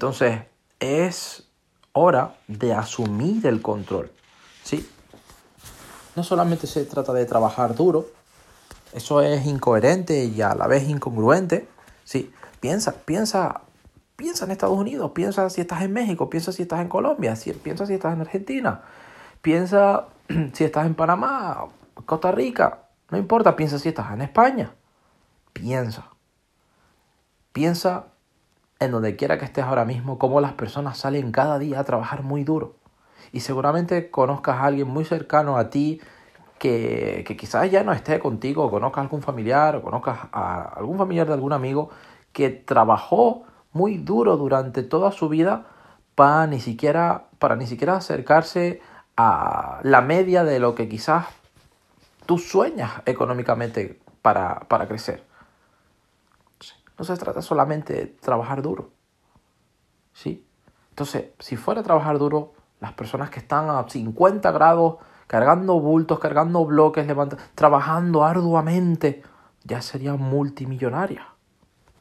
Entonces, es hora de asumir el control. ¿Sí? No solamente se trata de trabajar duro, eso es incoherente y a la vez incongruente. Sí, piensa, piensa, piensa en Estados Unidos, piensa si estás en México, piensa si estás en Colombia, piensa si estás en Argentina, piensa si estás en Panamá, Costa Rica, no importa, piensa si estás en España. Piensa. Piensa en donde quiera que estés ahora mismo, cómo las personas salen cada día a trabajar muy duro. Y seguramente conozcas a alguien muy cercano a ti que, que quizás ya no esté contigo, o conozcas a algún familiar, o conozcas a algún familiar de algún amigo que trabajó muy duro durante toda su vida para ni siquiera, para ni siquiera acercarse a la media de lo que quizás tú sueñas económicamente para, para crecer. No se trata solamente de trabajar duro. ¿Sí? Entonces, si fuera a trabajar duro, las personas que están a 50 grados, cargando bultos, cargando bloques, trabajando arduamente, ya serían multimillonarias.